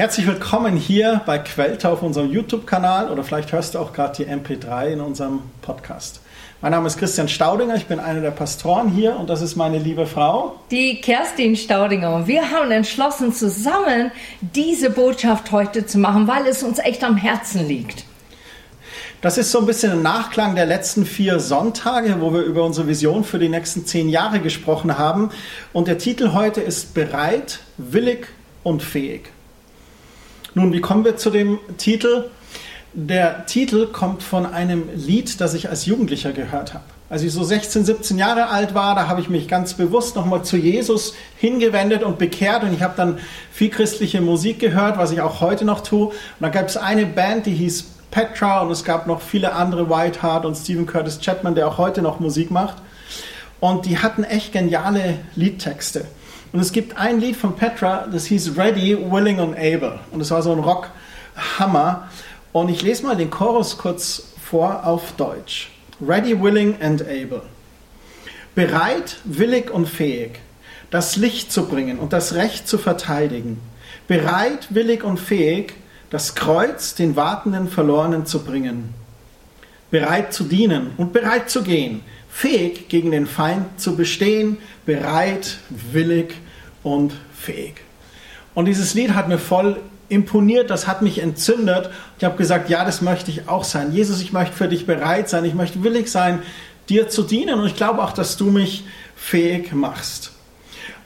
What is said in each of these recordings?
Herzlich willkommen hier bei Quellta auf unserem YouTube-Kanal oder vielleicht hörst du auch gerade die MP3 in unserem Podcast. Mein Name ist Christian Staudinger, ich bin einer der Pastoren hier und das ist meine liebe Frau. Die Kerstin Staudinger. Und wir haben entschlossen, zusammen diese Botschaft heute zu machen, weil es uns echt am Herzen liegt. Das ist so ein bisschen ein Nachklang der letzten vier Sonntage, wo wir über unsere Vision für die nächsten zehn Jahre gesprochen haben. Und der Titel heute ist Bereit, willig und fähig. Nun, wie kommen wir zu dem Titel? Der Titel kommt von einem Lied, das ich als Jugendlicher gehört habe. Als ich so 16, 17 Jahre alt war, da habe ich mich ganz bewusst nochmal zu Jesus hingewendet und bekehrt und ich habe dann viel christliche Musik gehört, was ich auch heute noch tue. Und da gab es eine Band, die hieß Petra und es gab noch viele andere, Whiteheart und Stephen Curtis Chapman, der auch heute noch Musik macht. Und die hatten echt geniale Liedtexte. Und es gibt ein Lied von Petra, das hieß Ready, Willing and Able. Und es war so ein Rockhammer. Und ich lese mal den Chorus kurz vor auf Deutsch. Ready, Willing and Able. Bereit, willig und fähig, das Licht zu bringen und das Recht zu verteidigen. Bereit, willig und fähig, das Kreuz den wartenden Verlorenen zu bringen. Bereit zu dienen und bereit zu gehen fähig gegen den Feind zu bestehen, bereit, willig und fähig. Und dieses Lied hat mir voll imponiert, das hat mich entzündet. Ich habe gesagt, ja, das möchte ich auch sein. Jesus, ich möchte für dich bereit sein, ich möchte willig sein, dir zu dienen und ich glaube auch, dass du mich fähig machst.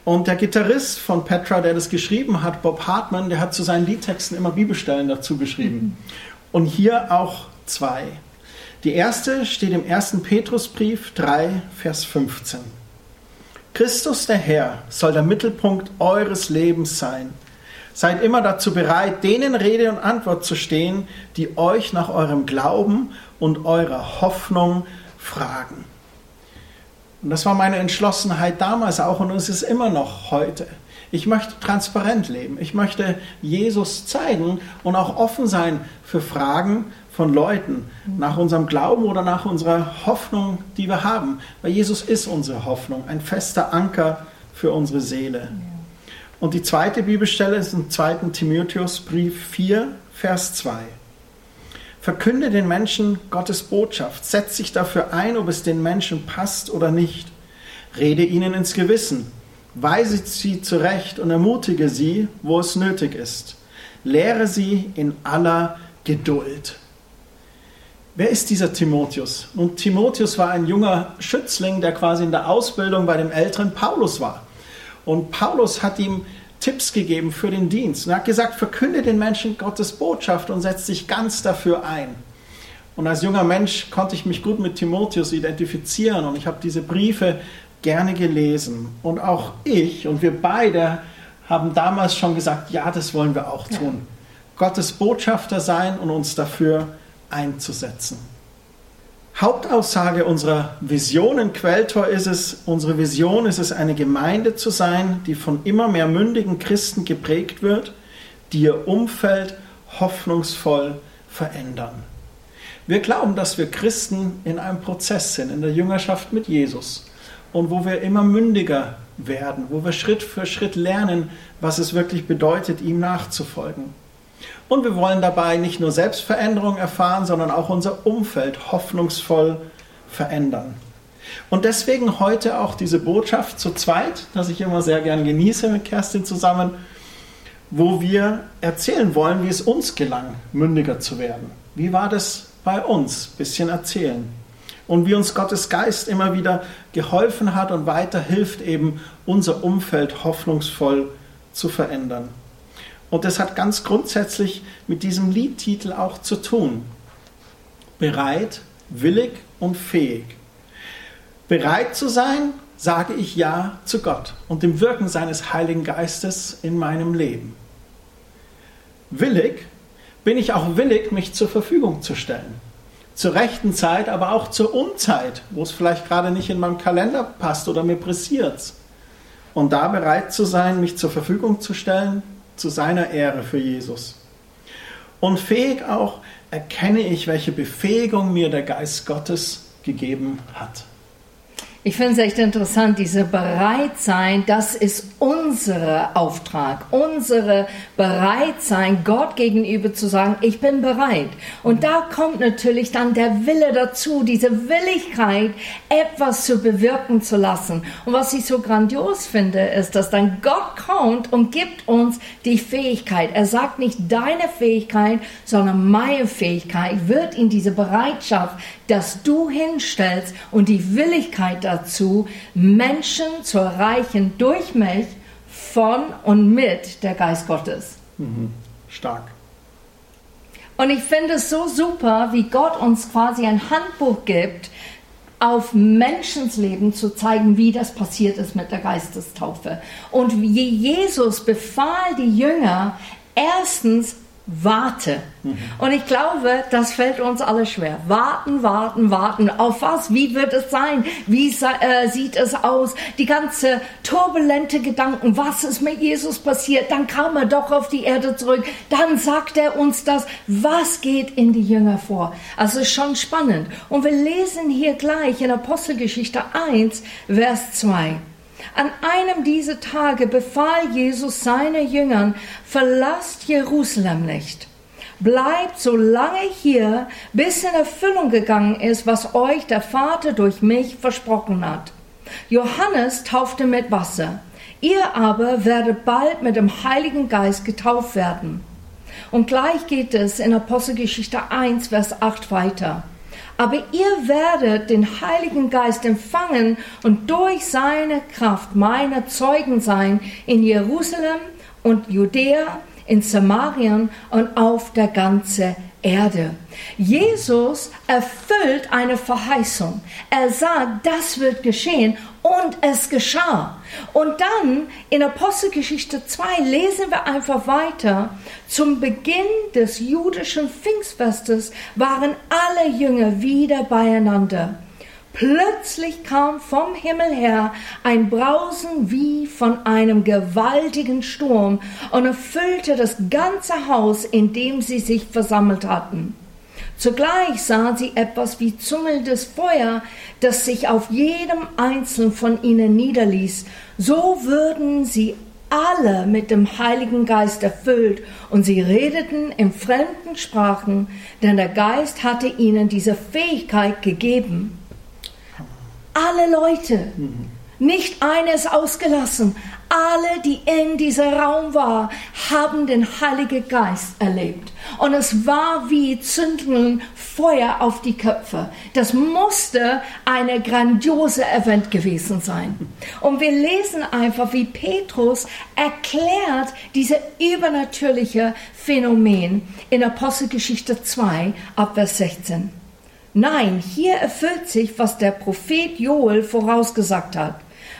Und der Gitarrist von Petra, der das geschrieben hat, Bob Hartman, der hat zu seinen Liedtexten immer Bibelstellen dazu geschrieben. Und hier auch zwei. Die erste steht im 1. Petrusbrief 3, Vers 15. Christus der Herr soll der Mittelpunkt eures Lebens sein. Seid immer dazu bereit, denen Rede und Antwort zu stehen, die euch nach eurem Glauben und eurer Hoffnung fragen. Und das war meine Entschlossenheit damals auch und es ist immer noch heute. Ich möchte transparent leben. Ich möchte Jesus zeigen und auch offen sein für Fragen von Leuten nach unserem Glauben oder nach unserer Hoffnung, die wir haben. Weil Jesus ist unsere Hoffnung, ein fester Anker für unsere Seele. Und die zweite Bibelstelle ist im 2. Timotheusbrief 4, Vers 2. Verkünde den Menschen Gottes Botschaft, setz dich dafür ein, ob es den Menschen passt oder nicht. Rede ihnen ins Gewissen, weise sie zurecht und ermutige sie, wo es nötig ist. Lehre sie in aller Geduld. Wer ist dieser Timotheus? Nun, Timotheus war ein junger Schützling, der quasi in der Ausbildung bei dem älteren Paulus war. Und Paulus hat ihm Tipps gegeben für den Dienst. Und er hat gesagt, verkünde den Menschen Gottes Botschaft und setze dich ganz dafür ein. Und als junger Mensch konnte ich mich gut mit Timotheus identifizieren und ich habe diese Briefe gerne gelesen. Und auch ich und wir beide haben damals schon gesagt, ja, das wollen wir auch tun. Ja. Gottes Botschafter sein und uns dafür einzusetzen. Hauptaussage unserer Vision in Quelltor ist es, unsere Vision ist es, eine Gemeinde zu sein, die von immer mehr mündigen Christen geprägt wird, die ihr Umfeld hoffnungsvoll verändern. Wir glauben, dass wir Christen in einem Prozess sind, in der Jüngerschaft mit Jesus und wo wir immer mündiger werden, wo wir Schritt für Schritt lernen, was es wirklich bedeutet, ihm nachzufolgen. Und wir wollen dabei nicht nur Selbstveränderung erfahren, sondern auch unser Umfeld hoffnungsvoll verändern. Und deswegen heute auch diese Botschaft zu zweit, das ich immer sehr gern genieße mit Kerstin zusammen, wo wir erzählen wollen, wie es uns gelang, mündiger zu werden. Wie war das bei uns? Bisschen erzählen. Und wie uns Gottes Geist immer wieder geholfen hat und weiter hilft, eben unser Umfeld hoffnungsvoll zu verändern. Und das hat ganz grundsätzlich mit diesem Liedtitel auch zu tun. Bereit, willig und fähig. Bereit zu sein, sage ich Ja zu Gott und dem Wirken seines Heiligen Geistes in meinem Leben. Willig bin ich auch willig, mich zur Verfügung zu stellen. Zur rechten Zeit, aber auch zur Unzeit, wo es vielleicht gerade nicht in meinem Kalender passt oder mir pressiert. Und da bereit zu sein, mich zur Verfügung zu stellen, zu seiner Ehre für Jesus. Und fähig auch erkenne ich, welche Befähigung mir der Geist Gottes gegeben hat. Ich finde es echt interessant, diese Bereitsein, das ist unser Auftrag, unsere Bereitsein, Gott gegenüber zu sagen, ich bin bereit. Und da kommt natürlich dann der Wille dazu, diese Willigkeit, etwas zu bewirken zu lassen. Und was ich so grandios finde, ist, dass dann Gott kommt und gibt uns die Fähigkeit. Er sagt nicht deine Fähigkeit, sondern meine Fähigkeit wird in diese Bereitschaft, dass du hinstellst und die Willigkeit dazu, Menschen zu erreichen durch mich, von und mit der Geist Gottes. Mhm. Stark. Und ich finde es so super, wie Gott uns quasi ein Handbuch gibt, auf Menschensleben zu zeigen, wie das passiert ist mit der Geistestaufe. Und wie Jesus befahl die Jünger, erstens warte. Mhm. Und ich glaube, das fällt uns alle schwer. Warten, warten, warten. Auf was? Wie wird es sein? Wie äh, sieht es aus? Die ganze turbulente Gedanken. Was ist mit Jesus passiert? Dann kam er doch auf die Erde zurück. Dann sagt er uns das. Was geht in die Jünger vor? Also ist schon spannend. Und wir lesen hier gleich in Apostelgeschichte 1, Vers 2. An einem dieser Tage befahl Jesus seinen Jüngern, verlasst Jerusalem nicht. Bleibt so lange hier, bis in Erfüllung gegangen ist, was euch der Vater durch mich versprochen hat. Johannes taufte mit Wasser. Ihr aber werdet bald mit dem Heiligen Geist getauft werden. Und gleich geht es in Apostelgeschichte 1, Vers 8 weiter. Aber ihr werdet den Heiligen Geist empfangen und durch seine Kraft meine Zeugen sein in Jerusalem und Judäa, in Samarien und auf der ganzen Erde. Jesus erfüllt eine Verheißung. Er sagt, das wird geschehen und es geschah. Und dann in Apostelgeschichte 2 lesen wir einfach weiter. Zum Beginn des jüdischen Pfingstfestes waren alle Jünger wieder beieinander. Plötzlich kam vom Himmel her ein Brausen wie von einem gewaltigen Sturm und erfüllte das ganze Haus, in dem sie sich versammelt hatten. Zugleich sahen sie etwas wie zungelndes Feuer, das sich auf jedem einzelnen von ihnen niederließ. So würden sie alle mit dem Heiligen Geist erfüllt und sie redeten in fremden Sprachen, denn der Geist hatte ihnen diese Fähigkeit gegeben. Alle Leute, nicht eines ausgelassen, alle, die in diesem Raum waren, haben den Heiligen Geist erlebt. Und es war wie Zündung Feuer auf die Köpfe. Das musste eine grandiose Event gewesen sein. Und wir lesen einfach, wie Petrus erklärt diese übernatürliche Phänomen in Apostelgeschichte 2 ab Vers 16. Nein, hier erfüllt sich, was der Prophet Joel vorausgesagt hat.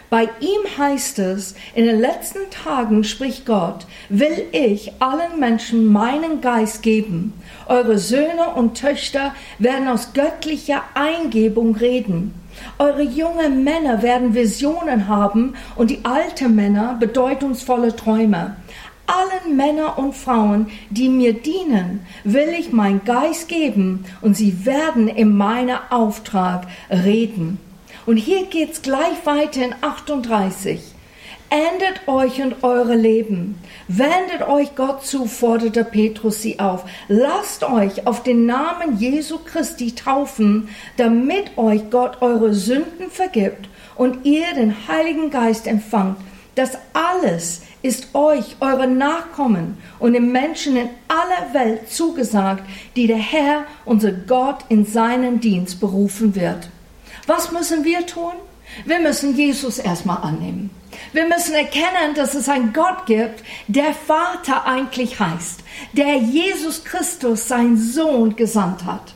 Bei ihm heißt es, in den letzten Tagen spricht Gott, will ich allen Menschen meinen Geist geben. Eure Söhne und Töchter werden aus göttlicher Eingebung reden. Eure jungen Männer werden Visionen haben und die alten Männer bedeutungsvolle Träume. Allen Männer und Frauen, die mir dienen, will ich mein Geist geben und sie werden in meinem Auftrag reden. Und hier geht's gleich weiter in 38. Ändert euch und eure Leben. Wendet euch Gott zu, forderte Petrus sie auf. Lasst euch auf den Namen Jesu Christi taufen, damit euch Gott eure Sünden vergibt und ihr den Heiligen Geist empfangt. Das alles ist euch, euren Nachkommen und den Menschen in aller Welt zugesagt, die der Herr, unser Gott, in seinen Dienst berufen wird. Was müssen wir tun? Wir müssen Jesus erstmal annehmen. Wir müssen erkennen, dass es einen Gott gibt, der Vater eigentlich heißt, der Jesus Christus, sein Sohn, gesandt hat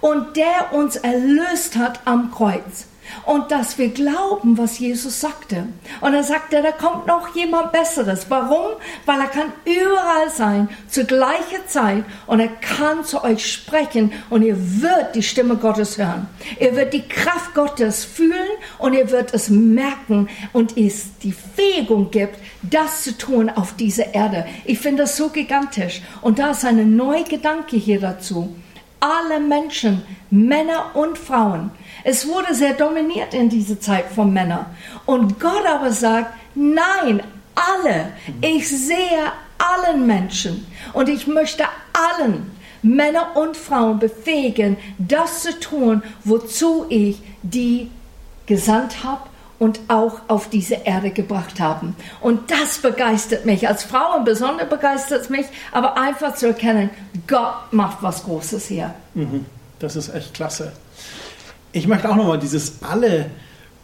und der uns erlöst hat am Kreuz und dass wir glauben, was Jesus sagte. Und er sagte, da kommt noch jemand Besseres. Warum? Weil er kann überall sein, zur gleichen Zeit und er kann zu euch sprechen und ihr wird die Stimme Gottes hören. Ihr wird die Kraft Gottes fühlen und ihr wird es merken und es die Fähigung gibt, das zu tun auf dieser Erde. Ich finde das so gigantisch. Und da ist ein neuer Gedanke hier dazu. Alle Menschen, Männer und Frauen. Es wurde sehr dominiert in dieser Zeit von Männern. Und Gott aber sagt, nein, alle. Ich sehe allen Menschen und ich möchte allen Männer und Frauen befähigen, das zu tun, wozu ich die gesandt habe und auch auf diese Erde gebracht haben. Und das begeistert mich. Als Frau besonders begeistert es mich, aber einfach zu erkennen, Gott macht was Großes hier. Mhm. Das ist echt klasse. Ich möchte auch nochmal dieses alle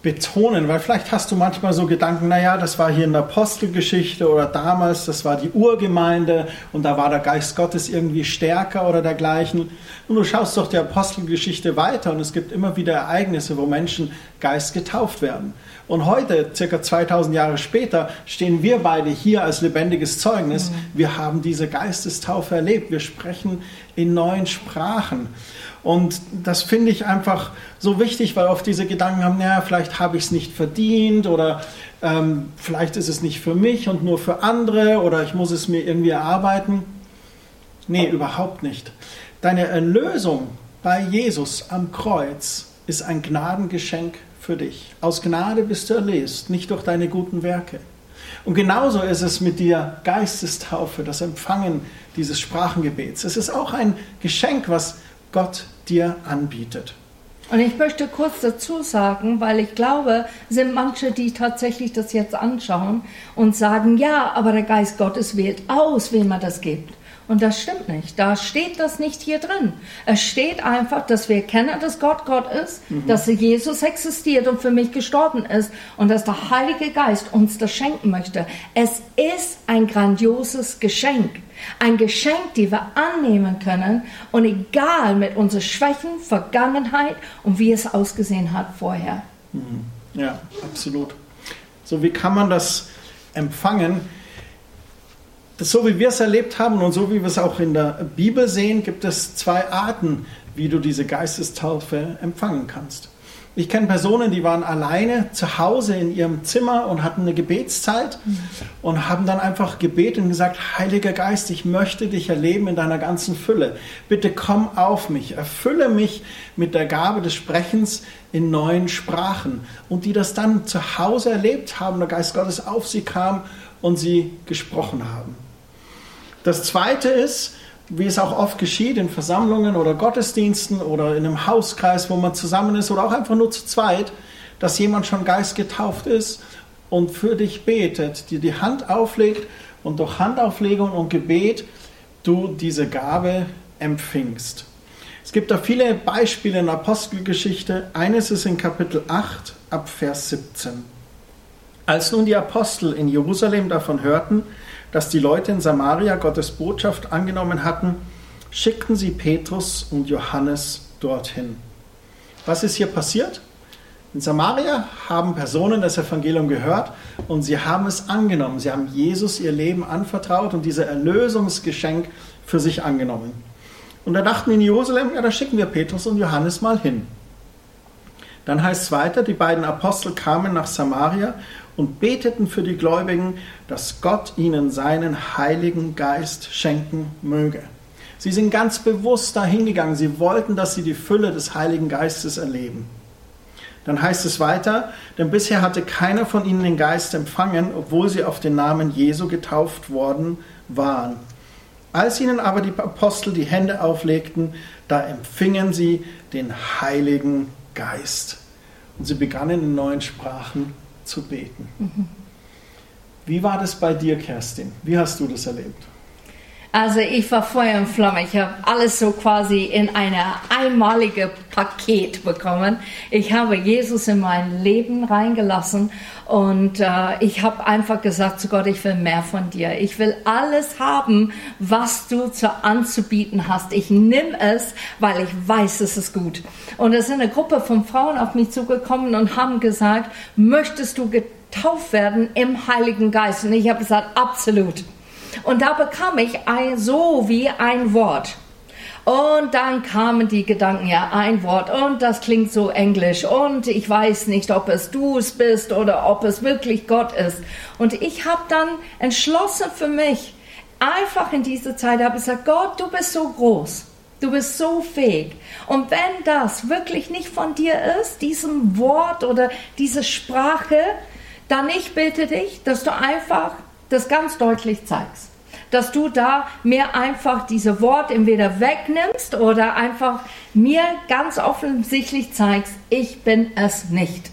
betonen, weil vielleicht hast du manchmal so Gedanken, naja, das war hier in der Apostelgeschichte oder damals, das war die Urgemeinde und da war der Geist Gottes irgendwie stärker oder dergleichen. Und du schaust doch die Apostelgeschichte weiter und es gibt immer wieder Ereignisse, wo Menschen Geist getauft werden. Und heute, circa 2000 Jahre später, stehen wir beide hier als lebendiges Zeugnis. Mhm. Wir haben diese Geistestaufe erlebt. Wir sprechen in neuen Sprachen. Und das finde ich einfach so wichtig, weil oft diese Gedanken haben, naja, vielleicht habe ich es nicht verdient oder ähm, vielleicht ist es nicht für mich und nur für andere oder ich muss es mir irgendwie erarbeiten. Nee, überhaupt nicht. Deine Erlösung bei Jesus am Kreuz ist ein Gnadengeschenk für dich. Aus Gnade bist du erlöst, nicht durch deine guten Werke. Und genauso ist es mit der Geistestaufe, das Empfangen dieses Sprachengebets. Es ist auch ein Geschenk, was Gott dir anbietet. Und ich möchte kurz dazu sagen, weil ich glaube, sind manche, die tatsächlich das jetzt anschauen und sagen, ja, aber der Geist Gottes wählt aus, wem er das gibt. Und das stimmt nicht. Da steht das nicht hier drin. Es steht einfach, dass wir kennen, dass Gott Gott ist, mhm. dass Jesus existiert und für mich gestorben ist und dass der Heilige Geist uns das schenken möchte. Es ist ein grandioses Geschenk. Ein Geschenk, die wir annehmen können und egal mit unseren Schwächen, Vergangenheit und wie es ausgesehen hat vorher. Mhm. Ja, absolut. So, wie kann man das empfangen? Das, so wie wir es erlebt haben und so wie wir es auch in der Bibel sehen, gibt es zwei Arten, wie du diese Geistestaufe empfangen kannst. Ich kenne Personen, die waren alleine zu Hause in ihrem Zimmer und hatten eine Gebetszeit und haben dann einfach gebetet und gesagt, Heiliger Geist, ich möchte dich erleben in deiner ganzen Fülle. Bitte komm auf mich, erfülle mich mit der Gabe des Sprechens in neuen Sprachen. Und die das dann zu Hause erlebt haben, der Geist Gottes auf sie kam und sie gesprochen haben. Das Zweite ist, wie es auch oft geschieht in Versammlungen oder Gottesdiensten oder in einem Hauskreis, wo man zusammen ist oder auch einfach nur zu zweit, dass jemand schon geistgetauft ist und für dich betet, dir die Hand auflegt und durch Handauflegung und Gebet du diese Gabe empfingst. Es gibt da viele Beispiele in der Apostelgeschichte. Eines ist in Kapitel 8 ab Vers 17. Als nun die Apostel in Jerusalem davon hörten, dass die Leute in Samaria Gottes Botschaft angenommen hatten, schickten sie Petrus und Johannes dorthin. Was ist hier passiert? In Samaria haben Personen das Evangelium gehört und sie haben es angenommen. Sie haben Jesus ihr Leben anvertraut und dieses Erlösungsgeschenk für sich angenommen. Und da dachten in Jerusalem, ja, da schicken wir Petrus und Johannes mal hin. Dann heißt es weiter, die beiden Apostel kamen nach Samaria und beteten für die Gläubigen, dass Gott ihnen seinen Heiligen Geist schenken möge. Sie sind ganz bewusst dahingegangen. Sie wollten, dass sie die Fülle des Heiligen Geistes erleben. Dann heißt es weiter, denn bisher hatte keiner von ihnen den Geist empfangen, obwohl sie auf den Namen Jesu getauft worden waren. Als ihnen aber die Apostel die Hände auflegten, da empfingen sie den Heiligen Geist. Und sie begannen in neuen Sprachen zu beten. Mhm. Wie war das bei dir, Kerstin? Wie hast du das erlebt? Also ich war Feuer und Flamme. Ich habe alles so quasi in eine einmalige Paket bekommen. Ich habe Jesus in mein Leben reingelassen und äh, ich habe einfach gesagt zu Gott, ich will mehr von dir. Ich will alles haben, was du zu anzubieten hast. Ich nimm es, weil ich weiß, es ist gut. Und es ist eine Gruppe von Frauen auf mich zugekommen und haben gesagt, möchtest du getauft werden im Heiligen Geist? Und ich habe gesagt, absolut. Und da bekam ich ein, so wie ein Wort. Und dann kamen die Gedanken, ja, ein Wort und das klingt so englisch und ich weiß nicht, ob es du es bist oder ob es wirklich Gott ist. Und ich habe dann entschlossen für mich, einfach in dieser Zeit habe ich gesagt, Gott, du bist so groß. Du bist so fähig. Und wenn das wirklich nicht von dir ist, diesem Wort oder diese Sprache, dann ich bitte dich, dass du einfach das ganz deutlich zeigst. Dass du da mir einfach diese Wort entweder wegnimmst oder einfach mir ganz offensichtlich zeigst, ich bin es nicht.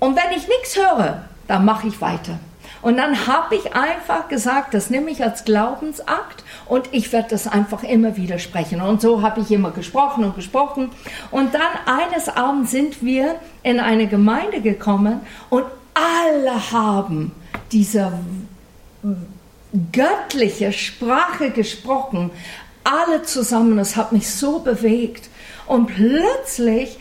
Und wenn ich nichts höre, dann mache ich weiter. Und dann habe ich einfach gesagt, das nehme ich als Glaubensakt und ich werde das einfach immer wieder sprechen. Und so habe ich immer gesprochen und gesprochen. Und dann eines Abends sind wir in eine Gemeinde gekommen und alle haben diese göttliche Sprache gesprochen. Alle zusammen, das hat mich so bewegt. Und plötzlich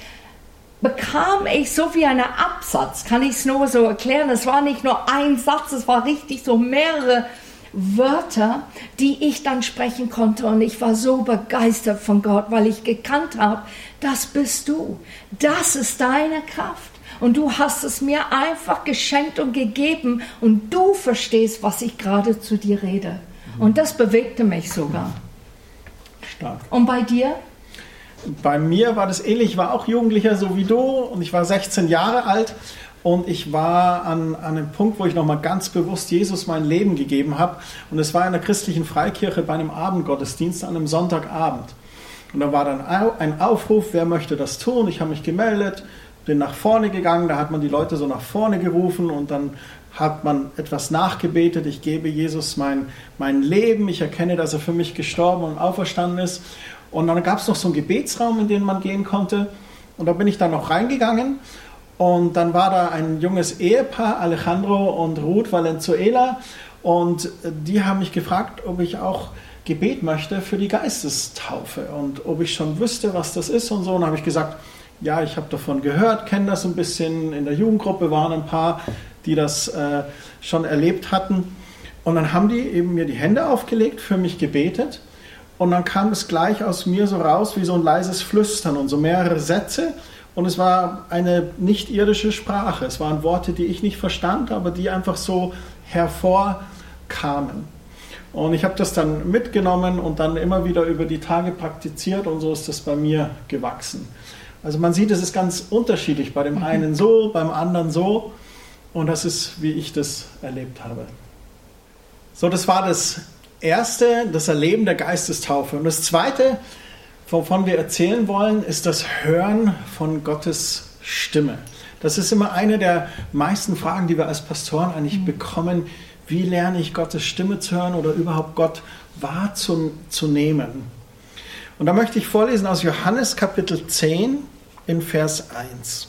bekam ich so wie einen Absatz, kann ich es nur so erklären. Es war nicht nur ein Satz, es war richtig so mehrere Wörter, die ich dann sprechen konnte. Und ich war so begeistert von Gott, weil ich gekannt habe, das bist du. Das ist deine Kraft. Und du hast es mir einfach geschenkt und gegeben. Und du verstehst, was ich gerade zu dir rede. Und das bewegte mich sogar. Stark. Und bei dir? Bei mir war das ähnlich. Ich war auch Jugendlicher, so wie du. Und ich war 16 Jahre alt. Und ich war an, an einem Punkt, wo ich nochmal ganz bewusst Jesus mein Leben gegeben habe. Und es war in der christlichen Freikirche bei einem Abendgottesdienst an einem Sonntagabend. Und da war dann ein Aufruf, wer möchte das tun? Ich habe mich gemeldet, bin nach vorne gegangen, da hat man die Leute so nach vorne gerufen und dann hat man etwas nachgebetet. Ich gebe Jesus mein, mein Leben, ich erkenne, dass er für mich gestorben und auferstanden ist. Und dann gab es noch so einen Gebetsraum, in den man gehen konnte. Und da bin ich dann noch reingegangen und dann war da ein junges Ehepaar, Alejandro und Ruth Valenzuela, und die haben mich gefragt, ob ich auch Gebet möchte für die Geistestaufe und ob ich schon wüsste, was das ist und so. Und habe ich gesagt, ja, ich habe davon gehört, kenne das ein bisschen. In der Jugendgruppe waren ein paar, die das äh, schon erlebt hatten. Und dann haben die eben mir die Hände aufgelegt, für mich gebetet. Und dann kam es gleich aus mir so raus wie so ein leises Flüstern und so mehrere Sätze. Und es war eine nicht irdische Sprache. Es waren Worte, die ich nicht verstand, aber die einfach so hervorkamen. Und ich habe das dann mitgenommen und dann immer wieder über die Tage praktiziert und so ist das bei mir gewachsen. Also man sieht, es ist ganz unterschiedlich. Bei dem einen so, beim anderen so. Und das ist, wie ich das erlebt habe. So, das war das erste, das Erleben der Geistestaufe. Und das zweite, wovon wir erzählen wollen, ist das Hören von Gottes Stimme. Das ist immer eine der meisten Fragen, die wir als Pastoren eigentlich mhm. bekommen. Wie lerne ich Gottes Stimme zu hören oder überhaupt Gott wahrzunehmen? Und da möchte ich vorlesen aus Johannes Kapitel 10 in Vers 1.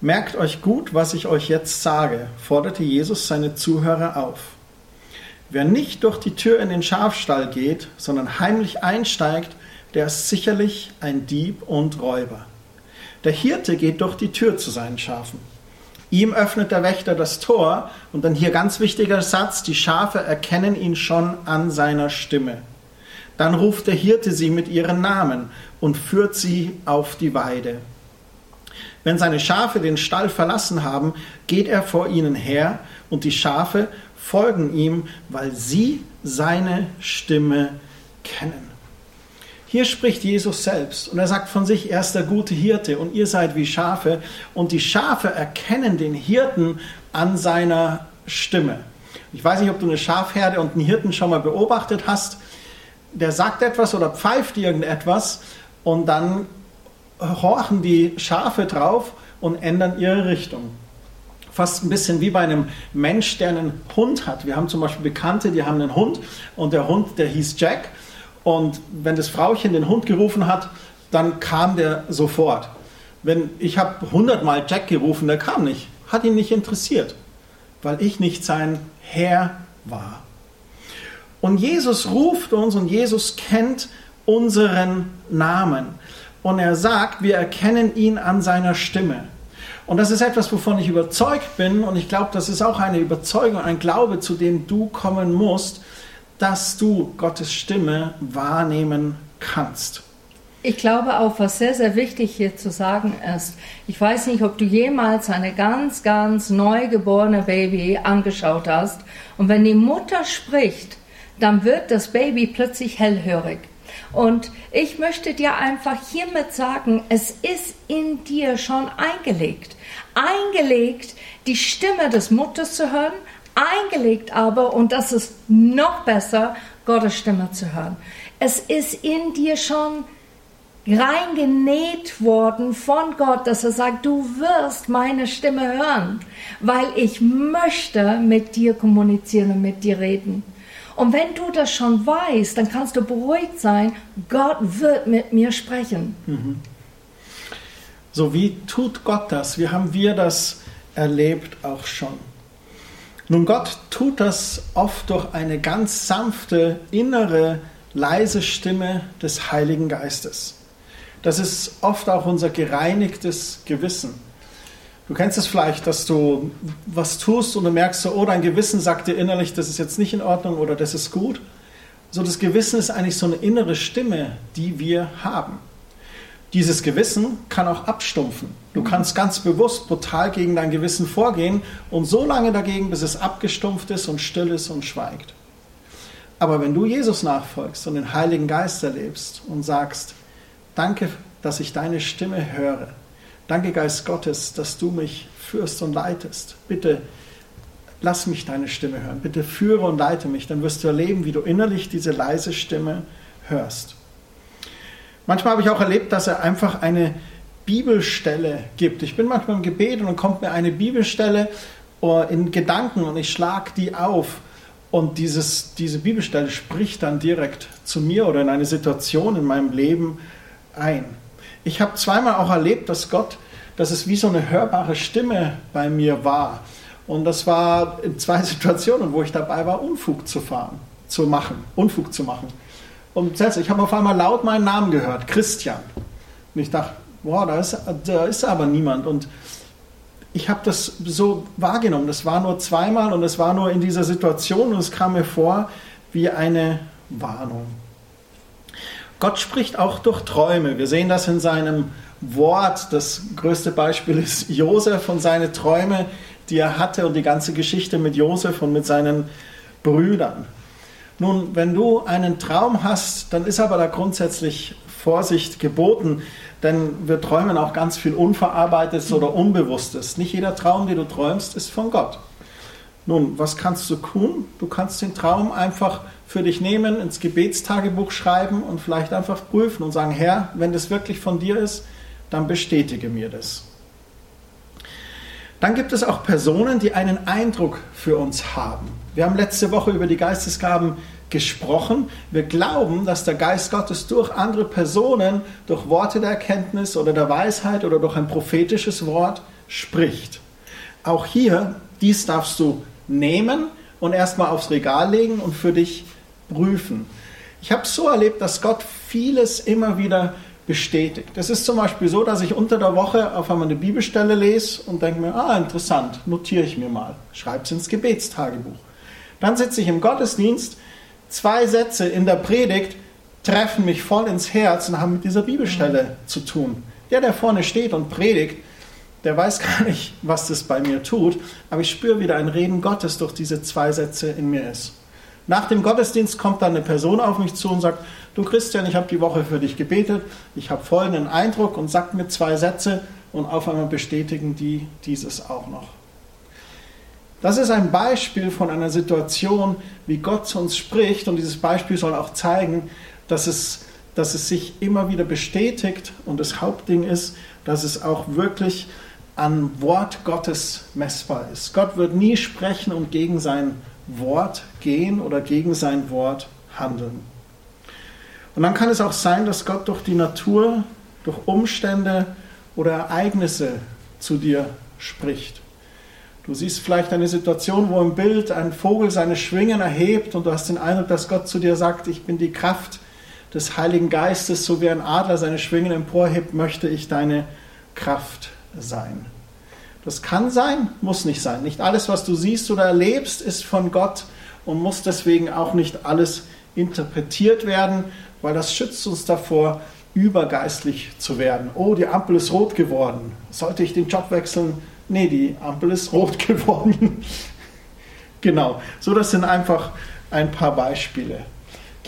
Merkt euch gut, was ich euch jetzt sage, forderte Jesus seine Zuhörer auf. Wer nicht durch die Tür in den Schafstall geht, sondern heimlich einsteigt, der ist sicherlich ein Dieb und Räuber. Der Hirte geht durch die Tür zu seinen Schafen. Ihm öffnet der Wächter das Tor und dann hier ganz wichtiger Satz, die Schafe erkennen ihn schon an seiner Stimme. Dann ruft der Hirte sie mit ihren Namen und führt sie auf die Weide. Wenn seine Schafe den Stall verlassen haben, geht er vor ihnen her und die Schafe folgen ihm, weil sie seine Stimme kennen. Hier spricht Jesus selbst und er sagt von sich, er ist der gute Hirte und ihr seid wie Schafe und die Schafe erkennen den Hirten an seiner Stimme. Ich weiß nicht, ob du eine Schafherde und einen Hirten schon mal beobachtet hast. Der sagt etwas oder pfeift irgendetwas und dann horchen die Schafe drauf und ändern ihre Richtung fast ein bisschen wie bei einem Mensch, der einen Hund hat. Wir haben zum Beispiel Bekannte, die haben einen Hund und der Hund, der hieß Jack. Und wenn das Frauchen den Hund gerufen hat, dann kam der sofort. Wenn ich habe hundertmal Jack gerufen, der kam nicht, hat ihn nicht interessiert, weil ich nicht sein Herr war. Und Jesus ruft uns und Jesus kennt unseren Namen. Und er sagt, wir erkennen ihn an seiner Stimme. Und das ist etwas, wovon ich überzeugt bin. Und ich glaube, das ist auch eine Überzeugung, ein Glaube, zu dem du kommen musst, dass du Gottes Stimme wahrnehmen kannst. Ich glaube auch, was sehr, sehr wichtig hier zu sagen ist, ich weiß nicht, ob du jemals eine ganz, ganz neugeborene Baby angeschaut hast. Und wenn die Mutter spricht, dann wird das Baby plötzlich hellhörig. Und ich möchte dir einfach hiermit sagen, es ist in dir schon eingelegt. Eingelegt, die Stimme des Mutters zu hören, eingelegt aber, und das ist noch besser, Gottes Stimme zu hören. Es ist in dir schon reingenäht worden von Gott, dass er sagt, du wirst meine Stimme hören, weil ich möchte mit dir kommunizieren und mit dir reden. Und wenn du das schon weißt, dann kannst du beruhigt sein, Gott wird mit mir sprechen. So wie tut Gott das? Wie haben wir das erlebt auch schon? Nun, Gott tut das oft durch eine ganz sanfte, innere, leise Stimme des Heiligen Geistes. Das ist oft auch unser gereinigtes Gewissen. Du kennst es vielleicht, dass du was tust und du merkst so, oh, dein Gewissen sagt dir innerlich, das ist jetzt nicht in Ordnung oder das ist gut. So, das Gewissen ist eigentlich so eine innere Stimme, die wir haben. Dieses Gewissen kann auch abstumpfen. Du kannst ganz bewusst brutal gegen dein Gewissen vorgehen und so lange dagegen, bis es abgestumpft ist und still ist und schweigt. Aber wenn du Jesus nachfolgst und den Heiligen Geist erlebst und sagst, danke, dass ich deine Stimme höre, danke Geist Gottes, dass du mich führst und leitest, bitte lass mich deine Stimme hören, bitte führe und leite mich, dann wirst du erleben, wie du innerlich diese leise Stimme hörst. Manchmal habe ich auch erlebt, dass er einfach eine Bibelstelle gibt. Ich bin manchmal im Gebet und dann kommt mir eine Bibelstelle oh, in Gedanken und ich schlage die auf. Und dieses, diese Bibelstelle spricht dann direkt zu mir oder in eine Situation in meinem Leben ein. Ich habe zweimal auch erlebt, dass Gott, dass es wie so eine hörbare Stimme bei mir war. Und das war in zwei Situationen, wo ich dabei war, Unfug zu fahren, zu machen, Unfug zu machen. Und ich habe auf einmal laut meinen Namen gehört, Christian. Und ich dachte, boah, da ist, da ist aber niemand. Und ich habe das so wahrgenommen. Das war nur zweimal und es war nur in dieser Situation und es kam mir vor wie eine Warnung. Gott spricht auch durch Träume. Wir sehen das in seinem Wort. Das größte Beispiel ist Josef und seine Träume, die er hatte und die ganze Geschichte mit Josef und mit seinen Brüdern. Nun, wenn du einen Traum hast, dann ist aber da grundsätzlich Vorsicht geboten, denn wir träumen auch ganz viel Unverarbeitetes oder Unbewusstes. Nicht jeder Traum, den du träumst, ist von Gott. Nun, was kannst du tun? Du kannst den Traum einfach für dich nehmen, ins Gebetstagebuch schreiben und vielleicht einfach prüfen und sagen, Herr, wenn das wirklich von dir ist, dann bestätige mir das. Dann gibt es auch Personen, die einen Eindruck für uns haben. Wir haben letzte Woche über die Geistesgaben gesprochen. Wir glauben, dass der Geist Gottes durch andere Personen, durch Worte der Erkenntnis oder der Weisheit oder durch ein prophetisches Wort spricht. Auch hier, dies darfst du nehmen und erstmal aufs Regal legen und für dich prüfen. Ich habe so erlebt, dass Gott vieles immer wieder bestätigt. Es ist zum Beispiel so, dass ich unter der Woche auf einmal eine Bibelstelle lese und denke mir, ah, interessant, notiere ich mir mal, schreibe es ins Gebetstagebuch. Dann sitze ich im Gottesdienst, zwei Sätze in der Predigt treffen mich voll ins Herz und haben mit dieser Bibelstelle zu tun. Der, der vorne steht und predigt, der weiß gar nicht, was das bei mir tut, aber ich spüre wieder ein Reden Gottes durch diese zwei Sätze in mir ist. Nach dem Gottesdienst kommt dann eine Person auf mich zu und sagt, du Christian, ich habe die Woche für dich gebetet, ich habe folgenden Eindruck und sagt mir zwei Sätze und auf einmal bestätigen die dieses auch noch. Das ist ein Beispiel von einer Situation, wie Gott zu uns spricht. Und dieses Beispiel soll auch zeigen, dass es, dass es sich immer wieder bestätigt. Und das Hauptding ist, dass es auch wirklich an Wort Gottes messbar ist. Gott wird nie sprechen und gegen sein Wort gehen oder gegen sein Wort handeln. Und dann kann es auch sein, dass Gott durch die Natur, durch Umstände oder Ereignisse zu dir spricht. Du siehst vielleicht eine Situation, wo im Bild ein Vogel seine Schwingen erhebt und du hast den Eindruck, dass Gott zu dir sagt, ich bin die Kraft des Heiligen Geistes, so wie ein Adler seine Schwingen emporhebt, möchte ich deine Kraft sein. Das kann sein, muss nicht sein. Nicht alles, was du siehst oder erlebst, ist von Gott und muss deswegen auch nicht alles interpretiert werden, weil das schützt uns davor, übergeistlich zu werden. Oh, die Ampel ist rot geworden. Sollte ich den Job wechseln? Nee, die Ampel ist rot geworden. genau, so das sind einfach ein paar Beispiele.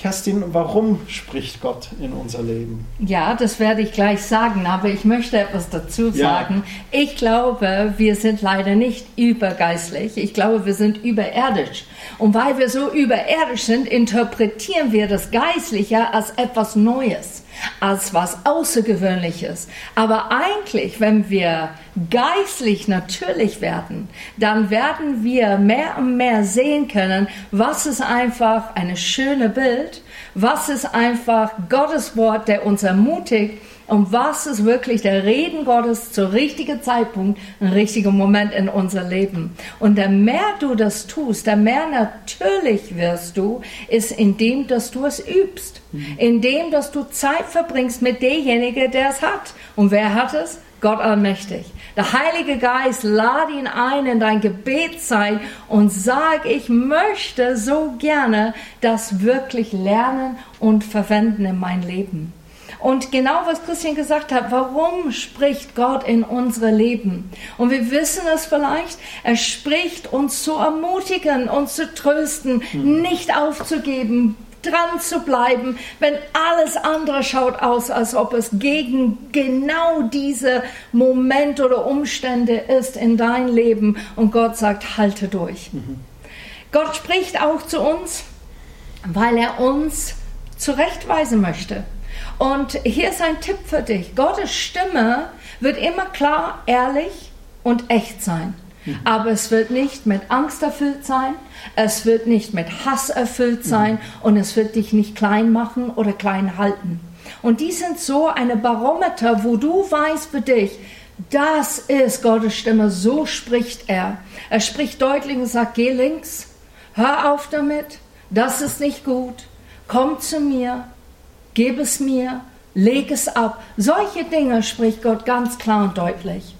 Kerstin, warum spricht Gott in unser Leben? Ja, das werde ich gleich sagen, aber ich möchte etwas dazu sagen. Ja. Ich glaube, wir sind leider nicht übergeistlich. Ich glaube, wir sind überirdisch. Und weil wir so überirdisch sind, interpretieren wir das Geistliche als etwas Neues als was Außergewöhnliches. Aber eigentlich, wenn wir geistlich natürlich werden, dann werden wir mehr und mehr sehen können, was ist einfach eine schöne Bild, was ist einfach Gottes Wort, der uns ermutigt und was ist wirklich der Reden Gottes zu richtigen Zeitpunkt, ein richtiger Moment in unser Leben. Und der mehr du das tust, der mehr natürlich wirst du, ist indem, dass du es übst. Mhm. Indem, dass du Zeit verbringst mit demjenigen, der es hat. Und wer hat es? Gott allmächtig. Der Heilige Geist, lade ihn ein in dein Gebetszeit und sag, ich möchte so gerne das wirklich lernen und verwenden in mein Leben. Und genau was Christian gesagt hat, warum spricht Gott in unsere Leben? Und wir wissen es vielleicht, er spricht uns zu ermutigen, uns zu trösten, mhm. nicht aufzugeben, dran zu bleiben, wenn alles andere schaut aus, als ob es gegen genau diese Momente oder Umstände ist in dein Leben und Gott sagt, halte durch. Mhm. Gott spricht auch zu uns, weil er uns zurechtweisen möchte. Und hier ist ein Tipp für dich. Gottes Stimme wird immer klar, ehrlich und echt sein. Mhm. Aber es wird nicht mit Angst erfüllt sein, es wird nicht mit Hass erfüllt mhm. sein mhm. und es wird dich nicht klein machen oder klein halten. Und die sind so eine Barometer, wo du weißt für dich, das ist Gottes Stimme, so spricht er. Er spricht deutlich und sagt, geh links, hör auf damit, das ist nicht gut, komm zu mir, gib es mir, leg es ab. Solche Dinge spricht Gott ganz klar und deutlich.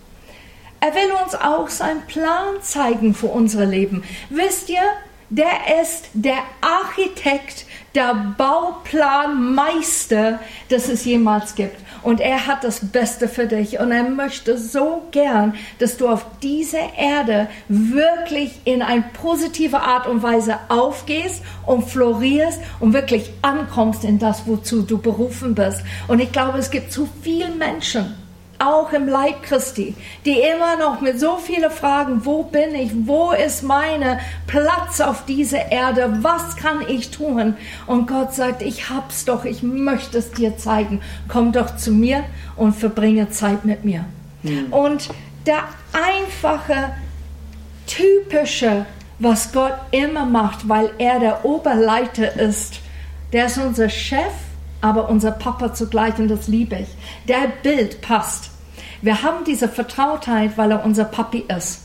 Er will uns auch seinen Plan zeigen für unser Leben. Wisst ihr, der ist der Architekt, der Bauplanmeister, das es jemals gibt. Und er hat das Beste für dich. Und er möchte so gern, dass du auf dieser Erde wirklich in eine positive Art und Weise aufgehst und florierst und wirklich ankommst in das, wozu du berufen bist. Und ich glaube, es gibt zu viele Menschen, auch im Leib Christi, die immer noch mit so vielen Fragen, wo bin ich, wo ist mein Platz auf dieser Erde, was kann ich tun? Und Gott sagt, ich hab's doch, ich möchte es dir zeigen. Komm doch zu mir und verbringe Zeit mit mir. Mhm. Und der einfache, typische, was Gott immer macht, weil er der Oberleiter ist, der ist unser Chef, aber unser Papa zugleich und das liebe ich. Der Bild passt. Wir haben diese Vertrautheit, weil er unser Papi ist.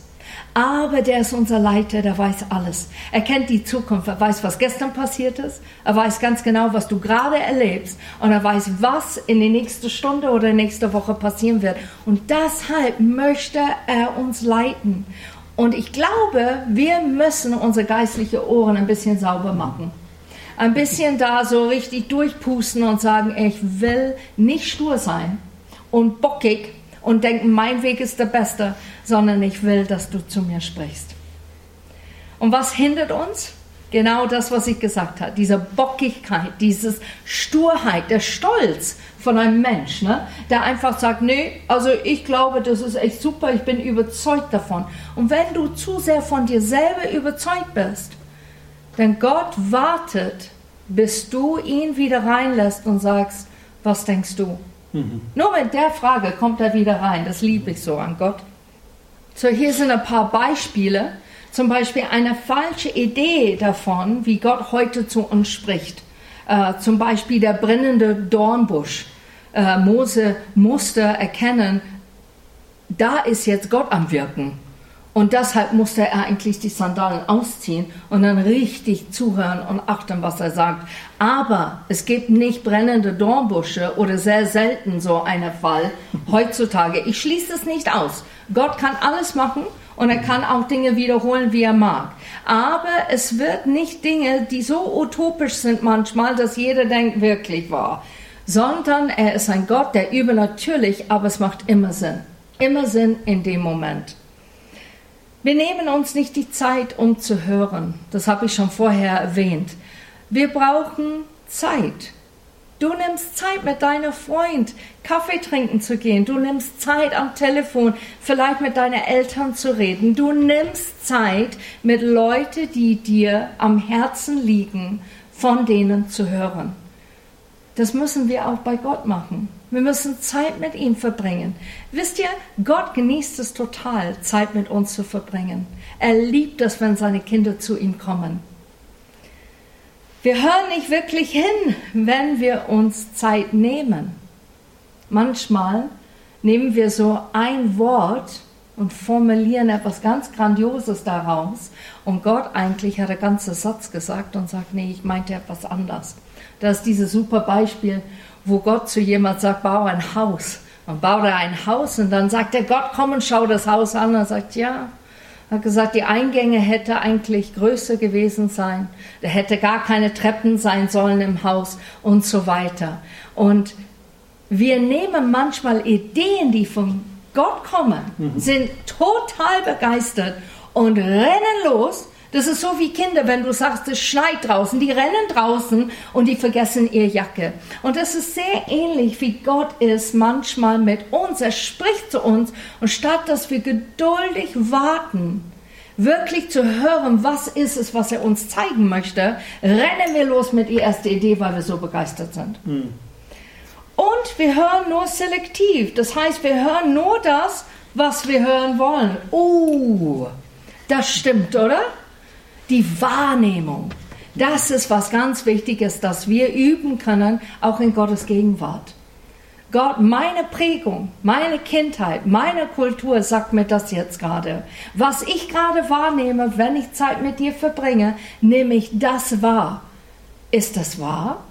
Aber der ist unser Leiter, der weiß alles. Er kennt die Zukunft, er weiß, was gestern passiert ist, er weiß ganz genau, was du gerade erlebst und er weiß, was in der nächsten Stunde oder nächste Woche passieren wird. Und deshalb möchte er uns leiten. Und ich glaube, wir müssen unsere geistlichen Ohren ein bisschen sauber machen ein bisschen da so richtig durchpusten und sagen, ich will nicht stur sein und bockig und denken, mein Weg ist der beste, sondern ich will, dass du zu mir sprichst. Und was hindert uns? Genau das, was ich gesagt habe, diese Bockigkeit, diese Sturheit, der Stolz von einem Mensch, ne? der einfach sagt, nee, also ich glaube, das ist echt super, ich bin überzeugt davon. Und wenn du zu sehr von dir selber überzeugt bist, denn Gott wartet, bis du ihn wieder reinlässt und sagst, was denkst du? Mhm. Nur mit der Frage kommt er wieder rein. Das liebe ich so an Gott. So, hier sind ein paar Beispiele. Zum Beispiel eine falsche Idee davon, wie Gott heute zu uns spricht. Äh, zum Beispiel der brennende Dornbusch. Äh, Mose musste erkennen, da ist jetzt Gott am Wirken. Und deshalb musste er eigentlich die Sandalen ausziehen und dann richtig zuhören und achten, was er sagt. Aber es gibt nicht brennende Dornbusche oder sehr selten so einen Fall heutzutage. Ich schließe es nicht aus. Gott kann alles machen und er kann auch Dinge wiederholen, wie er mag. Aber es wird nicht Dinge, die so utopisch sind manchmal, dass jeder denkt, wirklich wahr. Sondern er ist ein Gott, der übernatürlich, aber es macht immer Sinn. Immer Sinn in dem Moment. Wir nehmen uns nicht die Zeit, um zu hören. Das habe ich schon vorher erwähnt. Wir brauchen Zeit. Du nimmst Zeit mit deinem Freund Kaffee trinken zu gehen. Du nimmst Zeit am Telefon, vielleicht mit deinen Eltern zu reden. Du nimmst Zeit mit Leuten, die dir am Herzen liegen, von denen zu hören. Das müssen wir auch bei Gott machen. Wir müssen Zeit mit ihm verbringen. Wisst ihr, Gott genießt es total, Zeit mit uns zu verbringen. Er liebt es, wenn seine Kinder zu ihm kommen. Wir hören nicht wirklich hin, wenn wir uns Zeit nehmen. Manchmal nehmen wir so ein Wort und formulieren etwas ganz Grandioses daraus und Gott eigentlich hat einen ganzen Satz gesagt und sagt, nee, ich meinte etwas anders. Das ist dieses super Beispiel, wo Gott zu jemand sagt, bau ein Haus. Und baut er ein Haus und dann sagt er, Gott, komm und schau das Haus an. Und er sagt, ja, hat gesagt, die Eingänge hätte eigentlich größer gewesen sein. Da hätte gar keine Treppen sein sollen im Haus und so weiter. Und wir nehmen manchmal Ideen, die von Gott kommen, mhm. sind total begeistert und rennen los das ist so wie Kinder, wenn du sagst, es schneit draußen. Die rennen draußen und die vergessen ihre Jacke. Und das ist sehr ähnlich, wie Gott ist manchmal mit uns. Er spricht zu uns und statt dass wir geduldig warten, wirklich zu hören, was ist es, was er uns zeigen möchte, rennen wir los mit die erste Idee, weil wir so begeistert sind. Hm. Und wir hören nur selektiv. Das heißt, wir hören nur das, was wir hören wollen. Oh, das stimmt, oder? Die Wahrnehmung. Das ist was ganz Wichtiges, dass wir üben können, auch in Gottes Gegenwart. Gott, meine Prägung, meine Kindheit, meine Kultur sagt mir das jetzt gerade. Was ich gerade wahrnehme, wenn ich Zeit mit dir verbringe, nehme ich das wahr. Ist das wahr?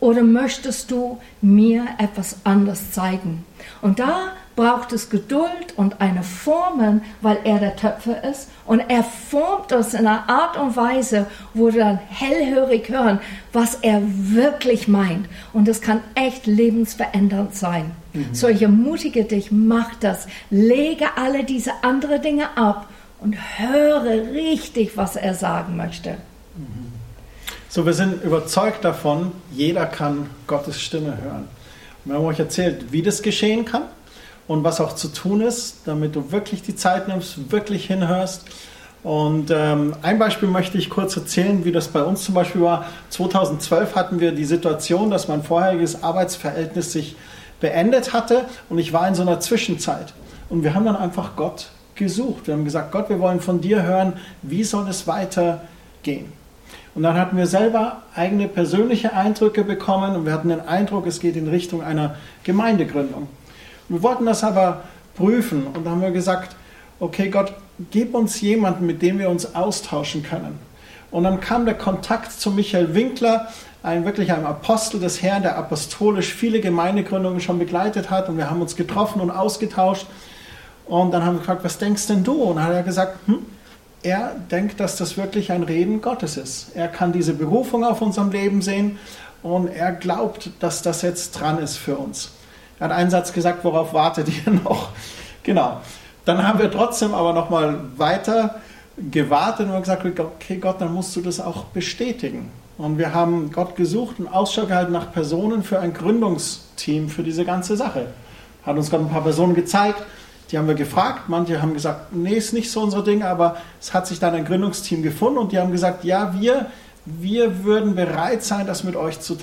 Oder möchtest du mir etwas anderes zeigen? Und da braucht es Geduld und eine Formen, weil er der Töpfer ist. Und er formt uns in einer Art und Weise, wo wir dann hellhörig hören, was er wirklich meint. Und das kann echt lebensverändernd sein. Mhm. So, ich ermutige dich, mach das. Lege alle diese anderen Dinge ab und höre richtig, was er sagen möchte. Mhm. So, wir sind überzeugt davon, jeder kann Gottes Stimme hören. wir haben euch erzählt, wie das geschehen kann und was auch zu tun ist, damit du wirklich die Zeit nimmst, wirklich hinhörst. Und ähm, ein Beispiel möchte ich kurz erzählen, wie das bei uns zum Beispiel war. 2012 hatten wir die Situation, dass mein vorheriges Arbeitsverhältnis sich beendet hatte und ich war in so einer Zwischenzeit. Und wir haben dann einfach Gott gesucht. Wir haben gesagt, Gott, wir wollen von dir hören, wie soll es weitergehen. Und dann hatten wir selber eigene persönliche Eindrücke bekommen und wir hatten den Eindruck, es geht in Richtung einer Gemeindegründung. Wir wollten das aber prüfen und haben wir gesagt, okay Gott, gib uns jemanden, mit dem wir uns austauschen können. Und dann kam der Kontakt zu Michael Winkler, ein wirklich ein Apostel des Herrn, der apostolisch viele Gemeindegründungen schon begleitet hat und wir haben uns getroffen und ausgetauscht. Und dann haben wir gefragt, was denkst denn du? Und dann hat er gesagt, hm, er denkt, dass das wirklich ein Reden Gottes ist. Er kann diese Berufung auf unserem Leben sehen und er glaubt, dass das jetzt dran ist für uns. Er hat einen Satz gesagt, worauf wartet ihr noch? Genau. Dann haben wir trotzdem aber nochmal weiter gewartet und gesagt, okay Gott, dann musst du das auch bestätigen. Und wir haben Gott gesucht und Ausschau gehalten nach Personen für ein Gründungsteam für diese ganze Sache. Hat uns Gott ein paar Personen gezeigt, die haben wir gefragt. Manche haben gesagt, nee, ist nicht so unser Ding, aber es hat sich dann ein Gründungsteam gefunden und die haben gesagt, ja, wir, wir würden bereit sein, das mit euch zu,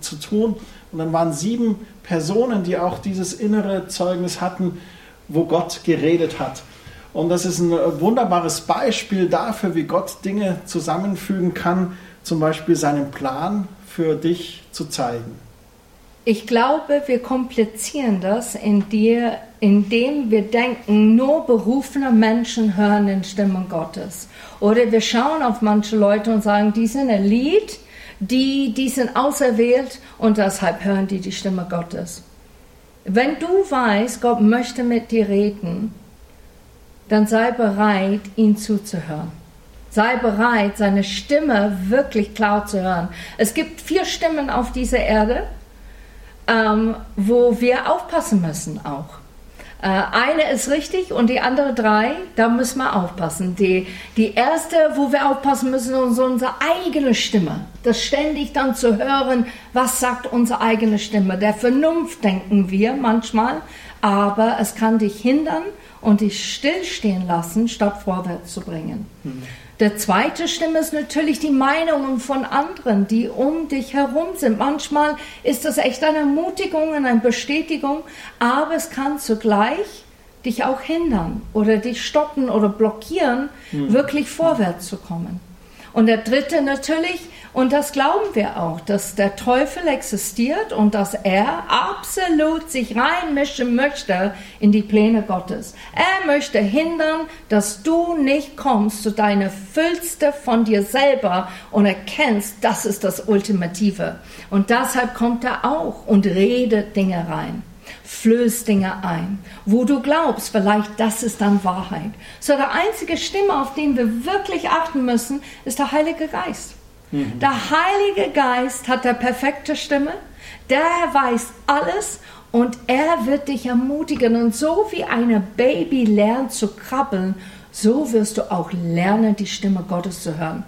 zu tun. Und dann waren sieben Personen, die auch dieses innere Zeugnis hatten, wo Gott geredet hat. Und das ist ein wunderbares Beispiel dafür, wie Gott Dinge zusammenfügen kann, zum Beispiel seinen Plan für dich zu zeigen. Ich glaube, wir komplizieren das, indem wir denken, nur berufene Menschen hören den Stimmen Gottes. Oder wir schauen auf manche Leute und sagen, die sind ein die, die sind auserwählt und deshalb hören die die Stimme Gottes. Wenn du weißt, Gott möchte mit dir reden, dann sei bereit, ihm zuzuhören. Sei bereit, seine Stimme wirklich klar zu hören. Es gibt vier Stimmen auf dieser Erde, ähm, wo wir aufpassen müssen auch. Äh, eine ist richtig und die andere drei, da müssen wir aufpassen. Die, die erste, wo wir aufpassen müssen, ist unsere eigene Stimme. Das ständig dann zu hören, was sagt unsere eigene Stimme. Der Vernunft denken wir manchmal, aber es kann dich hindern und dich stillstehen lassen, statt vorwärts zu bringen. Mhm. Der zweite Stimme ist natürlich die Meinungen von anderen, die um dich herum sind. Manchmal ist das echt eine Ermutigung und eine Bestätigung, aber es kann zugleich dich auch hindern oder dich stoppen oder blockieren, mhm. wirklich vorwärts zu kommen. Und der dritte natürlich, und das glauben wir auch, dass der Teufel existiert und dass er absolut sich reinmischen möchte in die Pläne Gottes. Er möchte hindern, dass du nicht kommst zu deiner Füllste von dir selber und erkennst, das ist das Ultimative. Und deshalb kommt er auch und redet Dinge rein flößt Dinge ein, wo du glaubst, vielleicht das ist dann Wahrheit. So, der einzige Stimme, auf den wir wirklich achten müssen, ist der Heilige Geist. Mhm. Der Heilige Geist hat der perfekte Stimme, der weiß alles und er wird dich ermutigen. Und so wie ein Baby lernt zu krabbeln, so wirst du auch lernen, die Stimme Gottes zu hören.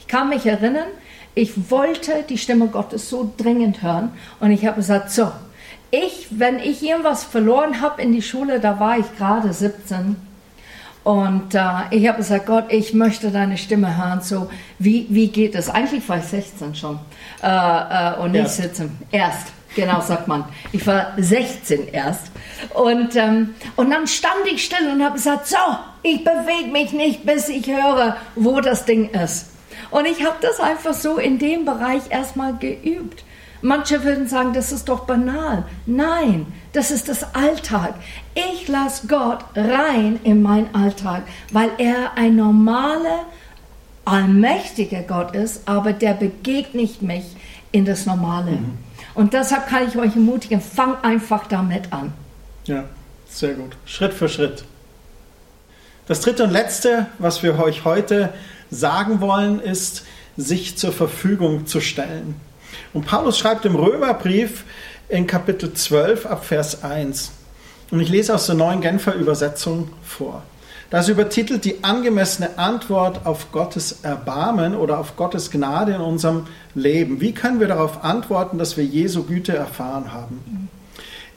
Ich kann mich erinnern, ich wollte die Stimme Gottes so dringend hören und ich habe gesagt, so, ich, wenn ich irgendwas verloren habe in die Schule, da war ich gerade 17. Und äh, ich habe gesagt, Gott, ich möchte deine Stimme hören. So, wie, wie geht es? Eigentlich war ich 16 schon äh, äh, und nicht erst. 17. Erst, genau sagt man. Ich war 16 erst. Und, ähm, und dann stand ich still und habe gesagt, so, ich bewege mich nicht, bis ich höre, wo das Ding ist. Und ich habe das einfach so in dem Bereich erstmal geübt. Manche würden sagen, das ist doch banal. Nein, das ist das Alltag. Ich lasse Gott rein in meinen Alltag, weil er ein normaler, allmächtiger Gott ist, aber der begegnet mich in das Normale. Mhm. Und deshalb kann ich euch ermutigen, fang einfach damit an. Ja, sehr gut. Schritt für Schritt. Das dritte und letzte, was wir euch heute sagen wollen, ist, sich zur Verfügung zu stellen. Und Paulus schreibt im Römerbrief in Kapitel 12 ab Vers 1. Und ich lese aus der neuen Genfer Übersetzung vor. Das übertitelt die angemessene Antwort auf Gottes Erbarmen oder auf Gottes Gnade in unserem Leben. Wie können wir darauf antworten, dass wir Jesu Güte erfahren haben?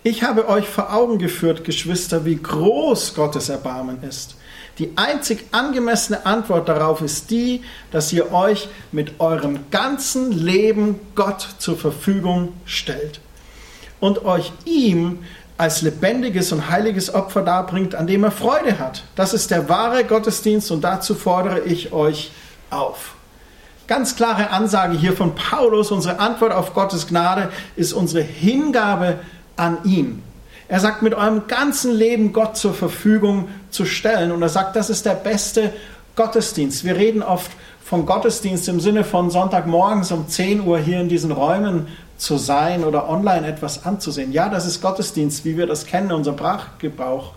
Ich habe euch vor Augen geführt, Geschwister, wie groß Gottes Erbarmen ist. Die einzig angemessene Antwort darauf ist die, dass ihr euch mit eurem ganzen Leben Gott zur Verfügung stellt und euch ihm als lebendiges und heiliges Opfer darbringt, an dem er Freude hat. Das ist der wahre Gottesdienst und dazu fordere ich euch auf. Ganz klare Ansage hier von Paulus, unsere Antwort auf Gottes Gnade ist unsere Hingabe an ihn. Er sagt, mit eurem ganzen Leben Gott zur Verfügung zu stellen. Und er sagt, das ist der beste Gottesdienst. Wir reden oft von Gottesdienst im Sinne von Sonntagmorgens um 10 Uhr hier in diesen Räumen zu sein oder online etwas anzusehen. Ja, das ist Gottesdienst, wie wir das kennen, unser Sprachgebrauch.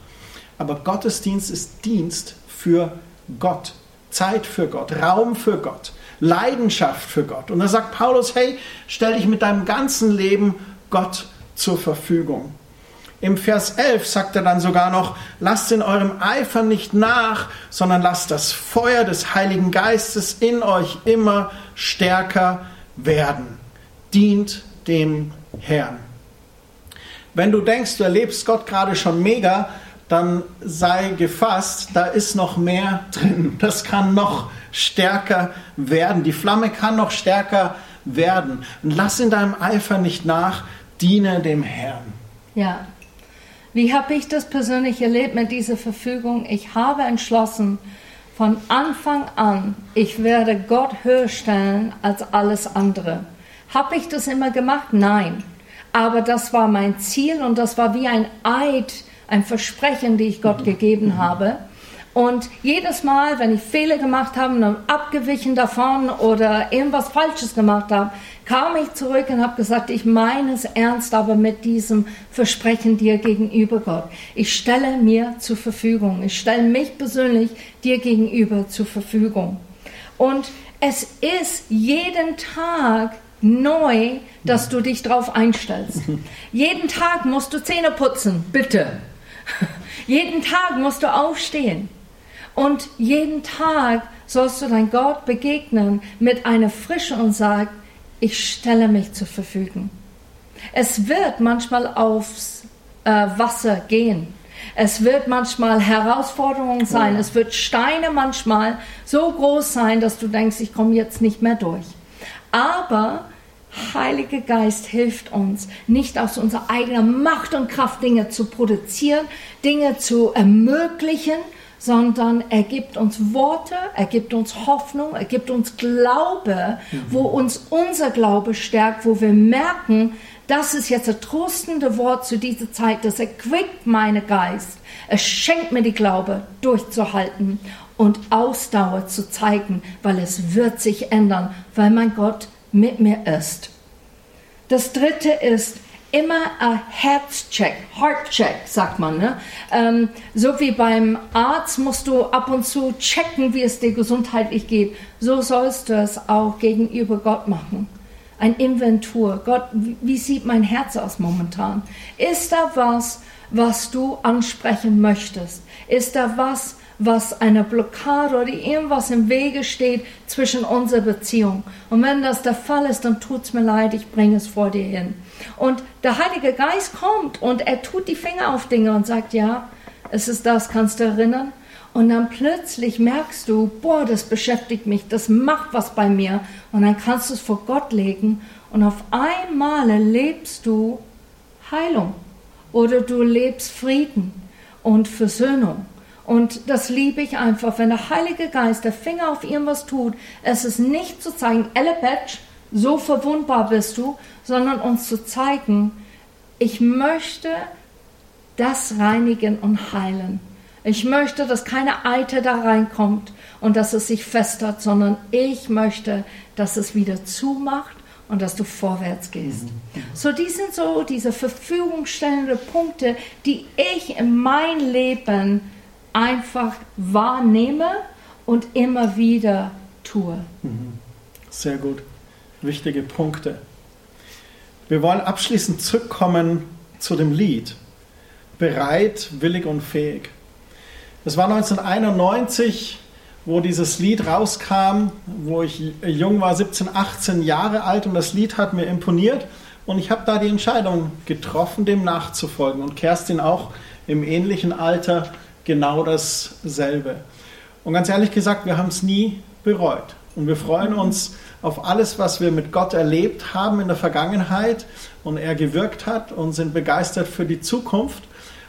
Aber Gottesdienst ist Dienst für Gott, Zeit für Gott, Raum für Gott, Leidenschaft für Gott. Und da sagt Paulus, hey, stell dich mit deinem ganzen Leben Gott zur Verfügung. Im Vers 11 sagt er dann sogar noch, lasst in eurem Eifer nicht nach, sondern lasst das Feuer des Heiligen Geistes in euch immer stärker werden. Dient dem Herrn. Wenn du denkst, du erlebst Gott gerade schon mega, dann sei gefasst, da ist noch mehr drin. Das kann noch stärker werden. Die Flamme kann noch stärker werden. lass in deinem Eifer nicht nach, diene dem Herrn. Ja, wie habe ich das persönlich erlebt mit dieser Verfügung? Ich habe entschlossen, von Anfang an, ich werde Gott höher stellen als alles andere. Habe ich das immer gemacht? Nein. Aber das war mein Ziel und das war wie ein Eid, ein Versprechen, die ich Gott gegeben habe. Und jedes Mal, wenn ich Fehler gemacht habe und abgewichen davon oder irgendwas Falsches gemacht habe, kam ich zurück und habe gesagt, ich meine es ernst, aber mit diesem Versprechen dir gegenüber, Gott. Ich stelle mir zur Verfügung. Ich stelle mich persönlich dir gegenüber zur Verfügung. Und es ist jeden Tag neu, dass du dich darauf einstellst. jeden Tag musst du Zähne putzen, bitte. jeden Tag musst du aufstehen. Und jeden Tag sollst du dein Gott begegnen mit einer Frische und sagen, ich stelle mich zur Verfügung. Es wird manchmal aufs äh, Wasser gehen. Es wird manchmal Herausforderungen sein. Ja. Es wird Steine manchmal so groß sein, dass du denkst, ich komme jetzt nicht mehr durch. Aber Heiliger Geist hilft uns, nicht aus unserer eigenen Macht und Kraft Dinge zu produzieren, Dinge zu ermöglichen, sondern er gibt uns Worte, er gibt uns Hoffnung, er gibt uns Glaube, mhm. wo uns unser Glaube stärkt, wo wir merken, das ist jetzt das trostende Wort zu dieser Zeit, das erquickt meinen Geist. Es schenkt mir die Glaube, durchzuhalten und Ausdauer zu zeigen, weil es wird sich ändern, weil mein Gott mit mir ist. Das dritte ist immer ein Herzcheck, Heartcheck, sagt man. Ne? Ähm, so wie beim Arzt musst du ab und zu checken, wie es dir gesundheitlich geht. So sollst du es auch gegenüber Gott machen. Ein Inventur. Gott, wie sieht mein Herz aus momentan? Ist da was, was du ansprechen möchtest? Ist da was, was eine Blockade oder irgendwas im Wege steht zwischen unserer Beziehung. Und wenn das der Fall ist, dann tut es mir leid, ich bringe es vor dir hin. Und der Heilige Geist kommt und er tut die Finger auf Dinge und sagt, ja, es ist das, kannst du erinnern? Und dann plötzlich merkst du, boah, das beschäftigt mich, das macht was bei mir. Und dann kannst du es vor Gott legen und auf einmal erlebst du Heilung oder du lebst Frieden und Versöhnung. Und das liebe ich einfach, wenn der Heilige Geist der Finger auf irgendwas tut, es ist nicht zu zeigen, Ellepetsch, so verwundbar bist du, sondern uns zu zeigen, ich möchte das reinigen und heilen. Ich möchte, dass keine Eite da reinkommt und dass es sich festert, sondern ich möchte, dass es wieder zumacht und dass du vorwärts gehst. Mhm. So, die sind so diese verfügungstellenden Punkte, die ich in mein Leben einfach wahrnehme und immer wieder tue. Mhm. Sehr gut. Wichtige Punkte. Wir wollen abschließend zurückkommen zu dem Lied. Bereit, willig und fähig. Das war 1991, wo dieses Lied rauskam, wo ich jung war, 17, 18 Jahre alt und das Lied hat mir imponiert und ich habe da die Entscheidung getroffen, dem nachzufolgen und Kerstin auch im ähnlichen Alter genau dasselbe. Und ganz ehrlich gesagt, wir haben es nie bereut. Und wir freuen uns auf alles, was wir mit Gott erlebt haben in der Vergangenheit und er gewirkt hat und sind begeistert für die Zukunft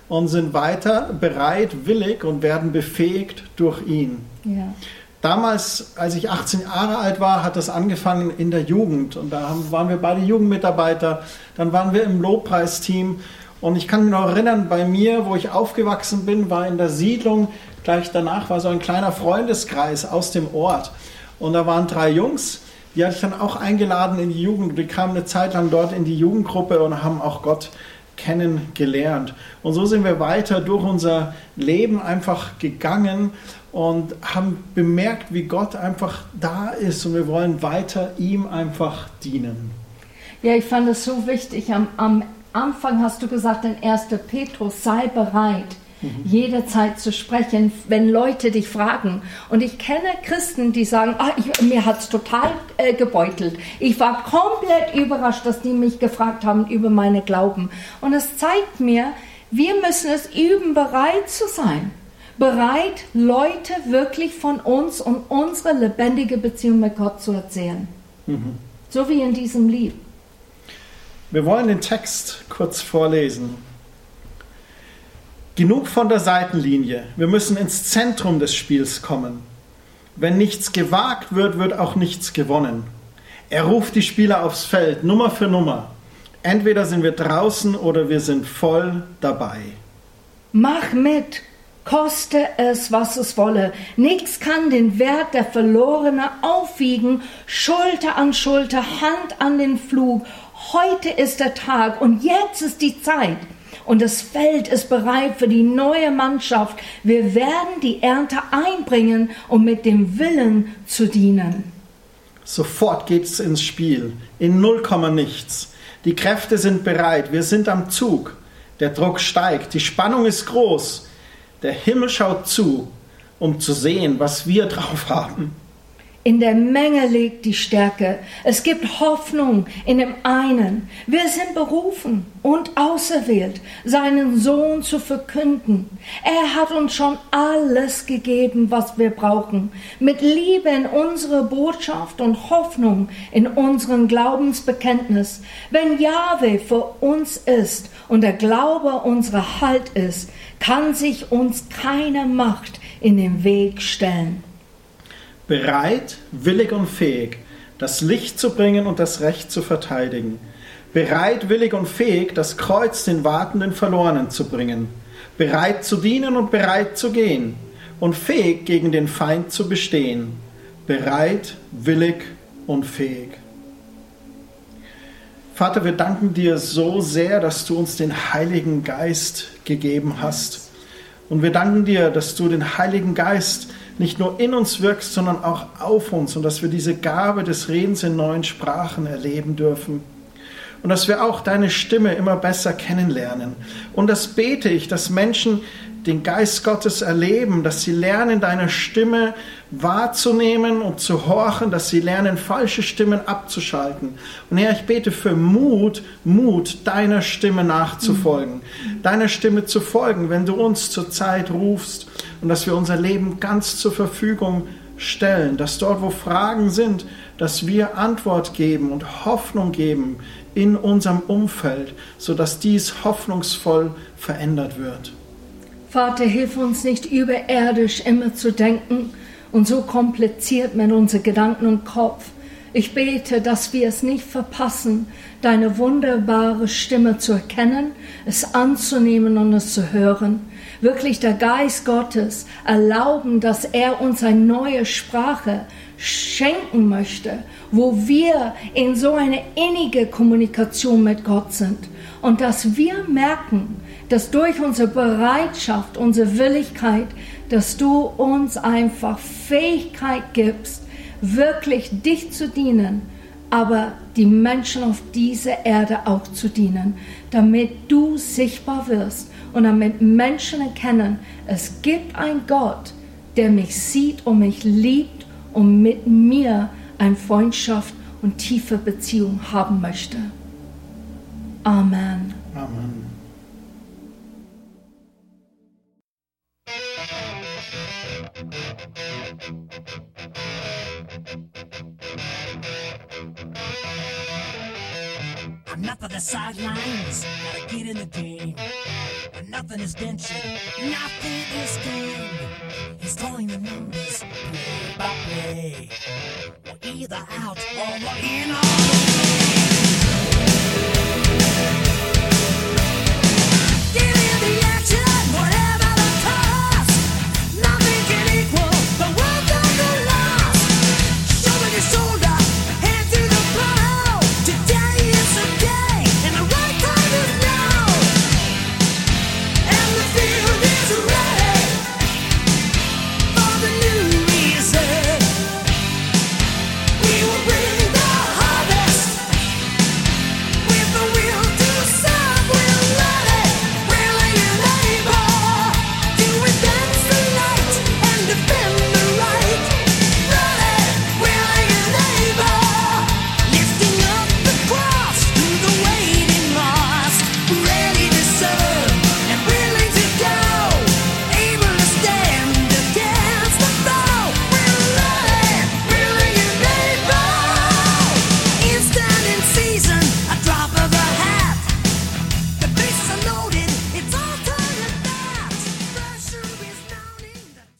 und sind weiter bereit, willig und werden befähigt durch ihn. Ja. Damals, als ich 18 Jahre alt war, hat das angefangen in der Jugend. Und da waren wir beide Jugendmitarbeiter. Dann waren wir im Lobpreisteam. Und ich kann mich noch erinnern, bei mir, wo ich aufgewachsen bin, war in der Siedlung, gleich danach war so ein kleiner Freundeskreis aus dem Ort. Und da waren drei Jungs, die hatte ich dann auch eingeladen in die Jugend. Die kamen eine Zeit lang dort in die Jugendgruppe und haben auch Gott kennengelernt. Und so sind wir weiter durch unser Leben einfach gegangen und haben bemerkt, wie Gott einfach da ist und wir wollen weiter ihm einfach dienen. Ja, ich fand es so wichtig. Am, am Anfang hast du gesagt in 1. Petrus, sei bereit, mhm. jederzeit zu sprechen, wenn Leute dich fragen. Und ich kenne Christen, die sagen, ah, ich, mir hat es total äh, gebeutelt. Ich war komplett überrascht, dass die mich gefragt haben über meine Glauben. Und es zeigt mir, wir müssen es üben, bereit zu sein. Bereit, Leute wirklich von uns und unsere lebendige Beziehung mit Gott zu erzählen. Mhm. So wie in diesem Lied. Wir wollen den Text kurz vorlesen. Genug von der Seitenlinie. Wir müssen ins Zentrum des Spiels kommen. Wenn nichts gewagt wird, wird auch nichts gewonnen. Er ruft die Spieler aufs Feld, Nummer für Nummer. Entweder sind wir draußen oder wir sind voll dabei. Mach mit, koste es, was es wolle. Nichts kann den Wert der Verlorene aufwiegen, Schulter an Schulter, Hand an den Flug Heute ist der Tag und jetzt ist die Zeit. Und das Feld ist bereit für die neue Mannschaft. Wir werden die Ernte einbringen, um mit dem Willen zu dienen. Sofort geht's ins Spiel. In null nichts. Die Kräfte sind bereit. Wir sind am Zug. Der Druck steigt, die Spannung ist groß. Der Himmel schaut zu, um zu sehen, was wir drauf haben. In der Menge liegt die Stärke. Es gibt Hoffnung in dem einen. Wir sind berufen und auserwählt, seinen Sohn zu verkünden. Er hat uns schon alles gegeben, was wir brauchen. Mit Liebe in unsere Botschaft und Hoffnung in unseren Glaubensbekenntnis. Wenn Jahwe für uns ist und der Glaube unser Halt ist, kann sich uns keine Macht in den Weg stellen bereit, willig und fähig, das Licht zu bringen und das Recht zu verteidigen, bereit, willig und fähig, das Kreuz den Wartenden Verlorenen zu bringen, bereit zu dienen und bereit zu gehen und fähig gegen den Feind zu bestehen, bereit, willig und fähig. Vater, wir danken dir so sehr, dass du uns den Heiligen Geist gegeben hast. Und wir danken dir, dass du den Heiligen Geist nicht nur in uns wirkst, sondern auch auf uns und dass wir diese Gabe des Redens in neuen Sprachen erleben dürfen. Und dass wir auch deine Stimme immer besser kennenlernen. Und das bete ich, dass Menschen den Geist Gottes erleben, dass sie lernen, deine Stimme wahrzunehmen und zu horchen, dass sie lernen, falsche Stimmen abzuschalten. Und Herr, ich bete für Mut, Mut, deiner Stimme nachzufolgen, mhm. deiner Stimme zu folgen, wenn du uns zur Zeit rufst und dass wir unser Leben ganz zur Verfügung stellen, dass dort, wo Fragen sind, dass wir Antwort geben und Hoffnung geben in unserem Umfeld, sodass dies hoffnungsvoll verändert wird. Vater, hilf uns nicht überirdisch immer zu denken und so kompliziert mit unseren Gedanken und Kopf. Ich bete, dass wir es nicht verpassen, deine wunderbare Stimme zu erkennen, es anzunehmen und es zu hören. Wirklich der Geist Gottes erlauben, dass er uns eine neue Sprache schenken möchte, wo wir in so eine innige Kommunikation mit Gott sind. Und dass wir merken, dass durch unsere Bereitschaft, unsere Willigkeit, dass du uns einfach Fähigkeit gibst, wirklich dich zu dienen, aber die Menschen auf dieser Erde auch zu dienen, damit du sichtbar wirst und damit Menschen erkennen, es gibt einen Gott, der mich sieht und mich liebt und mit mir eine Freundschaft und tiefe Beziehung haben möchte. Amen. Amen. Enough of the sidelines, gotta get in the game. But nothing is ventured, nothing is gained. He's calling the numbers, play by play. We're either out or we're in all